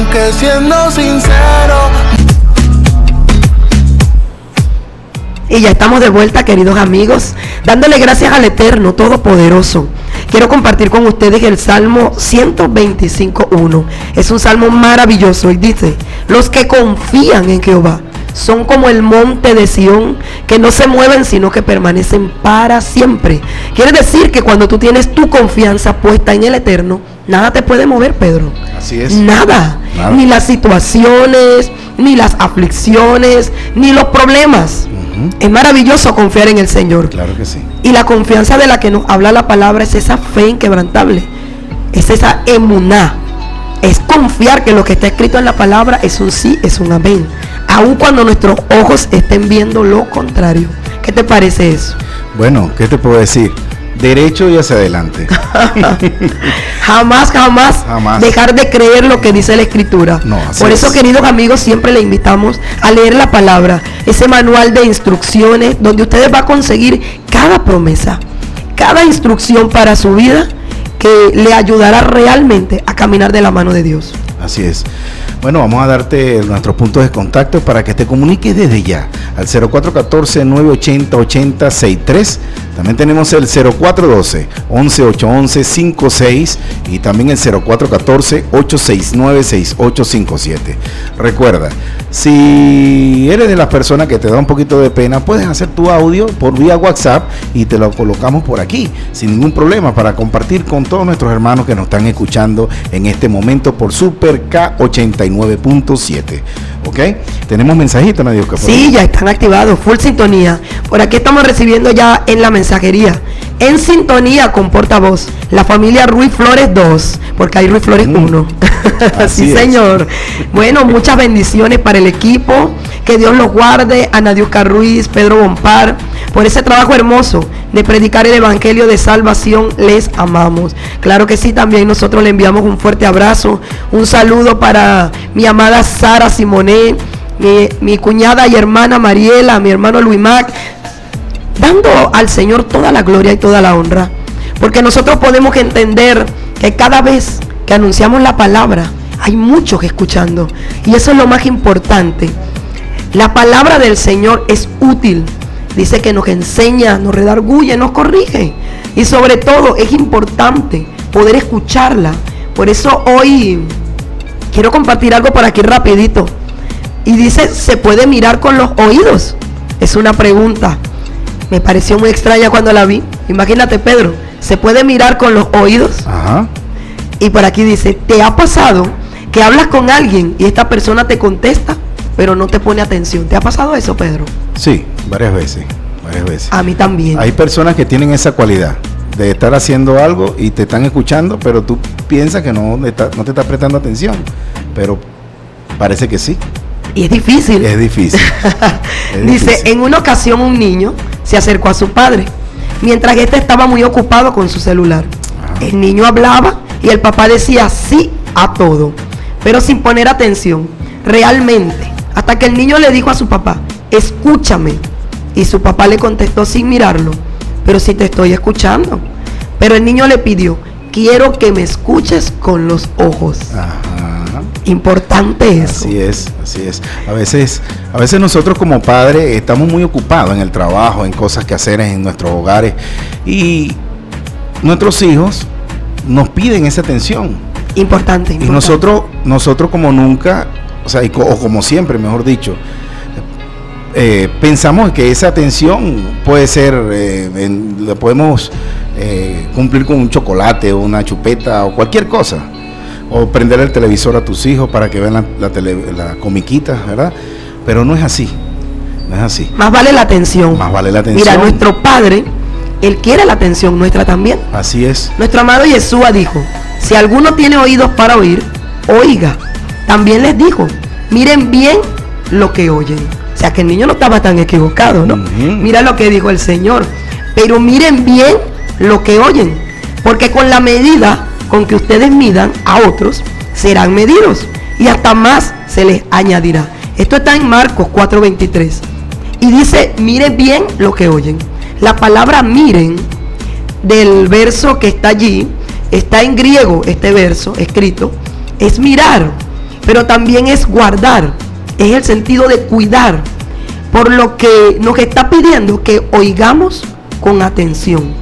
aunque siendo sincero. Y ya estamos de vuelta, queridos amigos, dándole gracias al Eterno Todopoderoso. Quiero compartir con ustedes el Salmo 125.1. Es un salmo maravilloso y dice, los que confían en Jehová son como el monte de Sión, que no se mueven, sino que permanecen para siempre. Quiere decir que cuando tú tienes tu confianza puesta en el Eterno, nada te puede mover, Pedro. Así es. Nada. Ni las situaciones, ni las aflicciones, ni los problemas. Es maravilloso confiar en el Señor. Claro que sí. Y la confianza de la que nos habla la palabra es esa fe inquebrantable. Es esa emuná. Es confiar que lo que está escrito en la palabra es un sí, es un amén. Aun cuando nuestros ojos estén viendo lo contrario. ¿Qué te parece eso? Bueno, ¿qué te puedo decir? Derecho y hacia adelante. Jamás, jamás, Jamás. dejar de creer lo que dice la escritura. No, Por eso, es. queridos amigos, siempre le invitamos a leer la palabra, ese manual de instrucciones donde ustedes van a conseguir cada promesa, cada instrucción para su vida que le ayudará realmente a caminar de la mano de Dios. Así es. Bueno, vamos a darte nuestros puntos de contacto para que te comuniques desde ya al 0414-980-8063. También tenemos el 0412-11811-56 y también el 0414-869-6857. Recuerda, si eres de las personas que te da un poquito de pena, puedes hacer tu audio por vía WhatsApp y te lo colocamos por aquí sin ningún problema para compartir con todos nuestros hermanos que nos están escuchando en este momento por Super K89.7. ¿Ok? Tenemos mensajitos, que por Sí, ya están activados, full sintonía. Por aquí estamos recibiendo ya en la mensajería. En sintonía con portavoz, la familia Ruiz Flores 2, porque hay Ruiz Flores Mm. 1. Así sí, señor. Bueno, muchas bendiciones para el equipo. Que Dios los guarde. A Nadiuska Ruiz, Pedro Bompar, por ese trabajo hermoso de predicar el Evangelio de salvación. Les amamos. Claro que sí, también nosotros le enviamos un fuerte abrazo. Un saludo para mi amada Sara Simonet, mi, mi cuñada y hermana Mariela, mi hermano Luis Mac, dando al Señor toda la gloria y toda la honra. Porque nosotros podemos entender que cada vez que anunciamos la palabra, hay muchos escuchando. Y eso es lo más importante. La palabra del Señor es útil. Dice que nos enseña, nos redarguye, nos corrige. Y sobre todo es importante poder escucharla. Por eso hoy quiero compartir algo por aquí rapidito. Y dice, ¿se puede mirar con los oídos? Es una pregunta. Me pareció muy extraña cuando la vi. Imagínate, Pedro, ¿se puede mirar con los oídos? Ajá. Y por aquí dice, ¿te ha pasado que hablas con alguien y esta persona te contesta, pero no te pone atención? ¿Te ha pasado eso, Pedro? Sí, varias veces. Varias veces. A mí también. Hay personas que tienen esa cualidad de estar haciendo algo y te están escuchando, pero tú piensas que no, está- no te está prestando atención. Pero parece que sí. Y es difícil. Es difícil. Es Dice, difícil. en una ocasión un niño se acercó a su padre, mientras que este estaba muy ocupado con su celular. Ajá. El niño hablaba y el papá decía sí a todo, pero sin poner atención, realmente, hasta que el niño le dijo a su papá, escúchame. Y su papá le contestó sin mirarlo, pero si te estoy escuchando. Pero el niño le pidió, quiero que me escuches con los ojos. Ajá. Importante eso. Así es, así es. A veces, a veces nosotros como padres estamos muy ocupados en el trabajo, en cosas que hacer en nuestros hogares y nuestros hijos nos piden esa atención. Importante, Y nosotros, nosotros como nunca, o sea, y co- o como siempre, mejor dicho, eh, pensamos que esa atención puede ser, eh, en- la podemos eh, cumplir con un chocolate o una chupeta o cualquier cosa. O prender el televisor a tus hijos para que vean la, la, tele- la comiquita, ¿verdad? Pero no es así, no es así. Más vale la atención. Más vale la atención. Mira, nuestro Padre, Él quiere la atención nuestra también. Así es. Nuestro amado Yeshua dijo, si alguno tiene oídos para oír, oiga. También les dijo, miren bien lo que oyen. O sea que el niño no estaba tan equivocado, ¿no? Mira lo que dijo el Señor. Pero miren bien lo que oyen. Porque con la medida con que ustedes midan a otros, serán medidos. Y hasta más se les añadirá. Esto está en Marcos 4:23. Y dice, miren bien lo que oyen. La palabra miren del verso que está allí, está en griego este verso escrito, es mirar. pero también es guardar, es el sentido de cuidar, por lo que nos está pidiendo que oigamos con atención.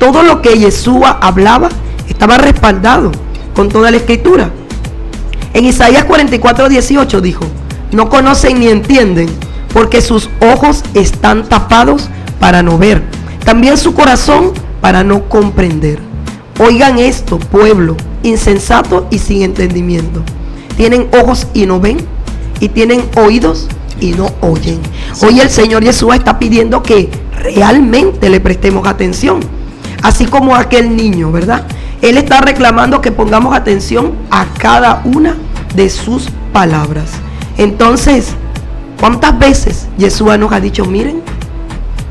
Todo lo que Yeshua hablaba estaba respaldado con toda la escritura. En Isaías 44, 18 dijo, no conocen ni entienden, porque sus ojos están tapados para no ver, también su corazón para no comprender. Oigan esto, pueblo, insensato y sin entendimiento. Tienen ojos y no ven, y tienen oídos y no oyen. Hoy el Señor Jesús está pidiendo que realmente le prestemos atención. Así como aquel niño, ¿verdad? Él está reclamando que pongamos atención a cada una de sus palabras. Entonces, ¿cuántas veces Jesús nos ha dicho, miren?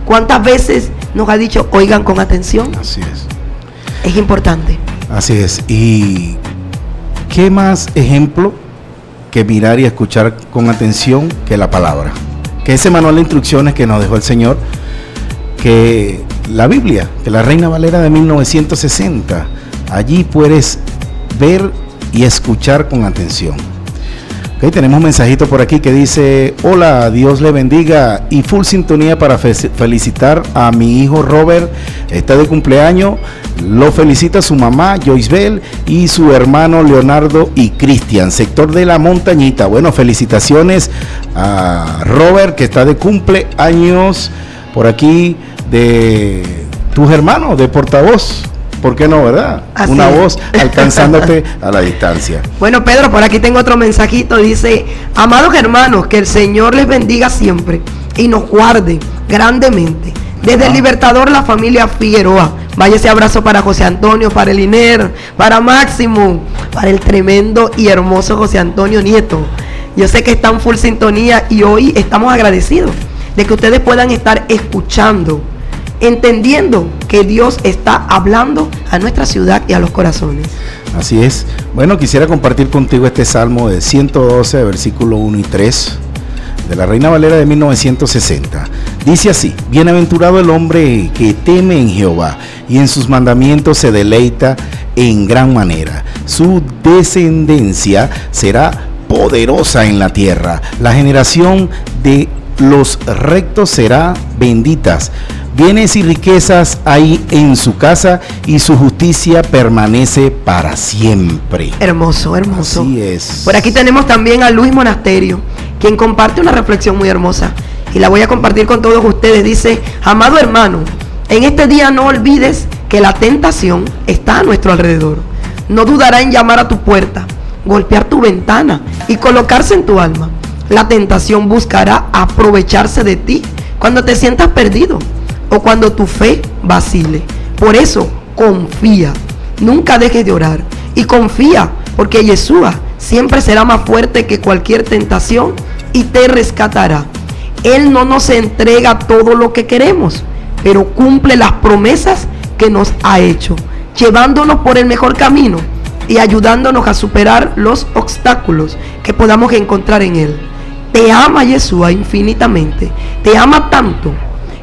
¿Cuántas veces nos ha dicho, oigan con atención? Así es. Es importante. Así es. ¿Y qué más ejemplo que mirar y escuchar con atención que la palabra? Que ese manual de instrucciones que nos dejó el Señor, que la Biblia, que la Reina Valera de 1960, allí puedes ver y escuchar con atención. Tenemos un mensajito por aquí que dice, hola, Dios le bendiga y full sintonía para felicitar a mi hijo Robert, está de cumpleaños, lo felicita su mamá Joyce Bell y su hermano Leonardo y Cristian, sector de la montañita. Bueno, felicitaciones a Robert que está de cumpleaños por aquí de tus hermanos de portavoz. ¿Por qué no, verdad? Una voz alcanzándote a la distancia. Bueno, Pedro, por aquí tengo otro mensajito. Dice, amados hermanos, que el Señor les bendiga siempre y nos guarde grandemente. Desde el Libertador, la familia Figueroa. Vaya ese abrazo para José Antonio, para el INER, para Máximo, para el tremendo y hermoso José Antonio Nieto. Yo sé que están full sintonía y hoy estamos agradecidos de que ustedes puedan estar escuchando entendiendo que Dios está hablando a nuestra ciudad y a los corazones. Así es. Bueno, quisiera compartir contigo este salmo de 112, versículo 1 y 3 de la Reina Valera de 1960. Dice así, bienaventurado el hombre que teme en Jehová y en sus mandamientos se deleita en gran manera. Su descendencia será poderosa en la tierra. La generación de los rectos será benditas Bienes y riquezas hay en su casa y su justicia permanece para siempre. Hermoso, hermoso. Así es. Por aquí tenemos también a Luis Monasterio, quien comparte una reflexión muy hermosa. Y la voy a compartir con todos ustedes. Dice, amado hermano, en este día no olvides que la tentación está a nuestro alrededor. No dudará en llamar a tu puerta, golpear tu ventana y colocarse en tu alma. La tentación buscará aprovecharse de ti cuando te sientas perdido o cuando tu fe vacile. Por eso, confía. Nunca dejes de orar. Y confía, porque Yeshua siempre será más fuerte que cualquier tentación y te rescatará. Él no nos entrega todo lo que queremos, pero cumple las promesas que nos ha hecho, llevándonos por el mejor camino y ayudándonos a superar los obstáculos que podamos encontrar en Él. Te ama Yeshua infinitamente, te ama tanto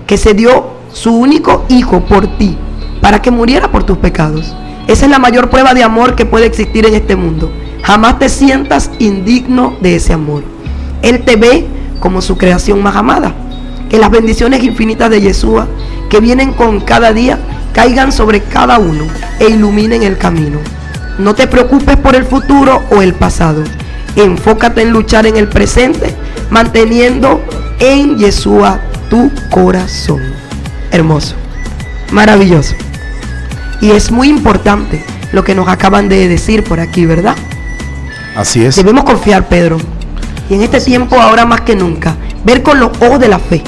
que se dio su único hijo por ti, para que muriera por tus pecados. Esa es la mayor prueba de amor que puede existir en este mundo. Jamás te sientas indigno de ese amor. Él te ve como su creación más amada. Que las bendiciones infinitas de Yeshua, que vienen con cada día, caigan sobre cada uno e iluminen el camino. No te preocupes por el futuro o el pasado. Enfócate en luchar en el presente, manteniendo en Yeshua tu corazón hermoso, maravilloso. Y es muy importante lo que nos acaban de decir por aquí, ¿verdad? Así es. Debemos confiar, Pedro. Y en este tiempo, ahora más que nunca, ver con los ojos de la fe.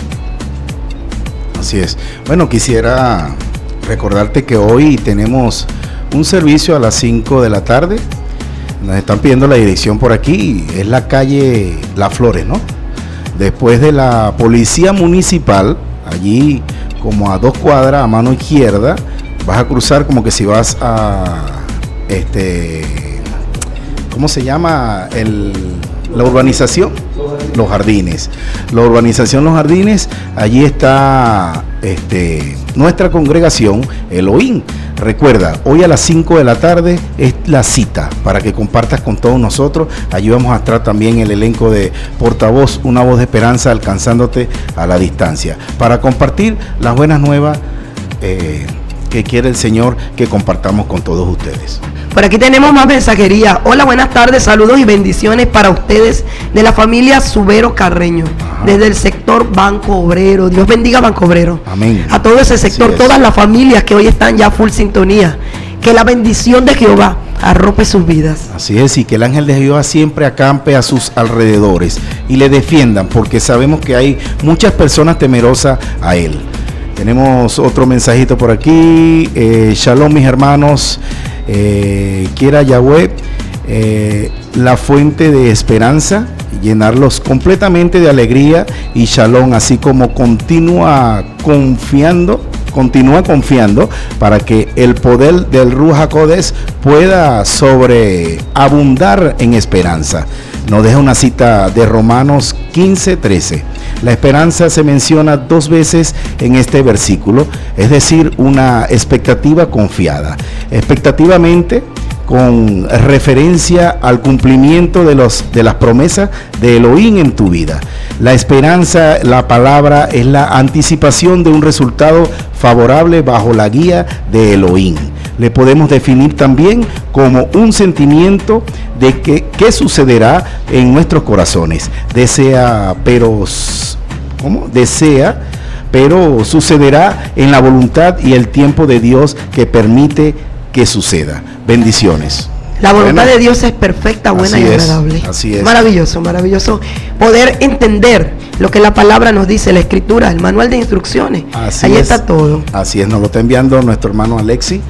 Así es. Bueno, quisiera recordarte que hoy tenemos un servicio a las 5 de la tarde. Nos están pidiendo la dirección por aquí. Es la calle La Flores, ¿no? Después de la policía municipal, allí como a dos cuadras a mano izquierda, vas a cruzar como que si vas a este ¿cómo se llama? el la urbanización Los Jardines. La urbanización Los Jardines, allí está este, nuestra congregación Elohim. Recuerda, hoy a las 5 de la tarde es la cita para que compartas con todos nosotros. Allí vamos a estar también el elenco de portavoz, una voz de esperanza alcanzándote a la distancia. Para compartir las buenas nuevas eh, que quiere el Señor que compartamos con todos ustedes. Por aquí tenemos más mensajería. Hola, buenas tardes, saludos y bendiciones para ustedes de la familia Subero Carreño, desde el sector Banco Obrero. Dios bendiga Banco Obrero. Amén. A todo ese sector, todas las familias que hoy están ya full sintonía. Que la bendición de Jehová arrope sus vidas. Así es, y que el ángel de Jehová siempre acampe a sus alrededores y le defiendan, porque sabemos que hay muchas personas temerosas a él. Tenemos otro mensajito por aquí. Eh, shalom, mis hermanos eh, quiera Yahweh eh, la fuente de esperanza, llenarlos completamente de alegría y shalom, así como continúa confiando, continúa confiando para que el poder del Ruja Codes pueda sobreabundar en esperanza. Nos deja una cita de Romanos 15, 13. La esperanza se menciona dos veces en este versículo, es decir, una expectativa confiada. Expectativamente, con referencia al cumplimiento de, de las promesas de Elohim en tu vida. La esperanza, la palabra, es la anticipación de un resultado favorable bajo la guía de Elohim. Le podemos definir también como un sentimiento de que qué sucederá en nuestros corazones. Desea, pero ¿cómo? Desea, pero sucederá en la voluntad y el tiempo de Dios que permite que suceda. Bendiciones. La voluntad de Dios es perfecta, buena y agradable. así es. Maravilloso, maravilloso poder entender lo que la palabra nos dice, la escritura, el manual de instrucciones. Ahí está todo. Así es, nos lo está enviando nuestro hermano Alexi.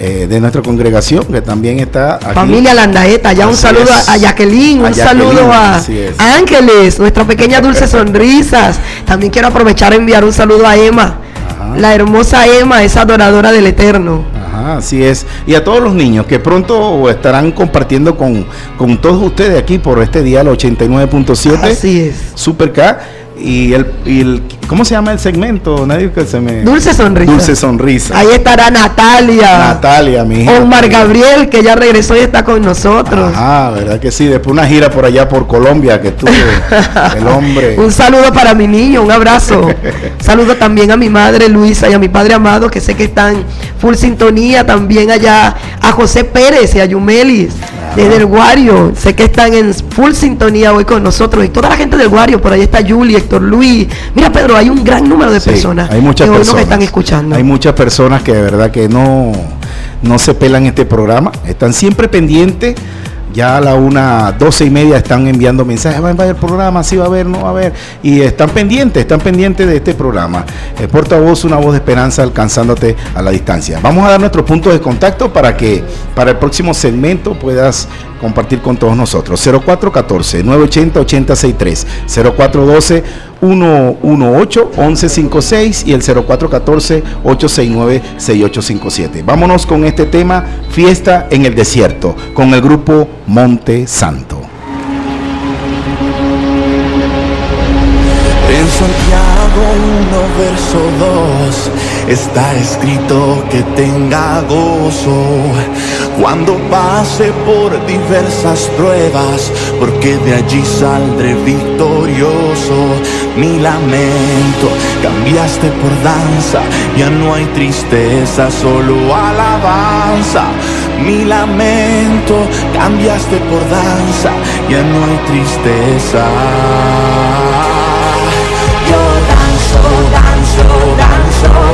Eh, de nuestra congregación, que también está aquí. Familia Landaeta, ya un saludo a Jacqueline, un saludo a Ángeles, nuestra pequeña dulce sonrisas. También quiero aprovechar a enviar un saludo a Emma, la hermosa Emma, esa adoradora del Eterno. Ajá, así es. Y a todos los niños que pronto estarán compartiendo con, con todos ustedes aquí por este día, el 89.7. Así es. Super K y el, y el, ¿cómo se llama el segmento? Nadie que se me Dulce sonrisa. Dulce sonrisa. Ahí estará Natalia. Natalia, mi hija. Omar Gabriel, que ya regresó y está con nosotros. Ah, verdad que sí, después una gira por allá por Colombia que tuve el hombre. un saludo para mi niño, un abrazo. saludo también a mi madre Luisa y a mi padre amado, que sé que están full sintonía, también allá a José Pérez y a Yumelis desde el Guario. Sé que están en full sintonía hoy con nosotros y toda la gente del Guario, por ahí está Julie, Héctor Luis. Mira, Pedro, hay un gran número de personas hay muchas que personas, que están escuchando. Hay muchas personas que de verdad que no, no se pelan este programa, están siempre pendientes ya a la una, doce y media están enviando mensajes, va a haber programa, sí va a haber, no va a haber. Y están pendientes, están pendientes de este programa. El portavoz, una voz de esperanza alcanzándote a la distancia. Vamos a dar nuestro punto de contacto para que para el próximo segmento puedas compartir con todos nosotros. 0414-980-8063, 0412-118-1156 y el 0414-869-6857. Vámonos con este tema, fiesta en el desierto, con el grupo Monte Santo. En Santiago 1, verso 2, está escrito que tenga gozo cuando pase por diversas pruebas, porque de allí saldré victorioso. Mi lamento cambiaste por danza, ya no hay tristeza, solo alabanza. Mi lamento cambiaste por danza, ya no hay tristeza. show.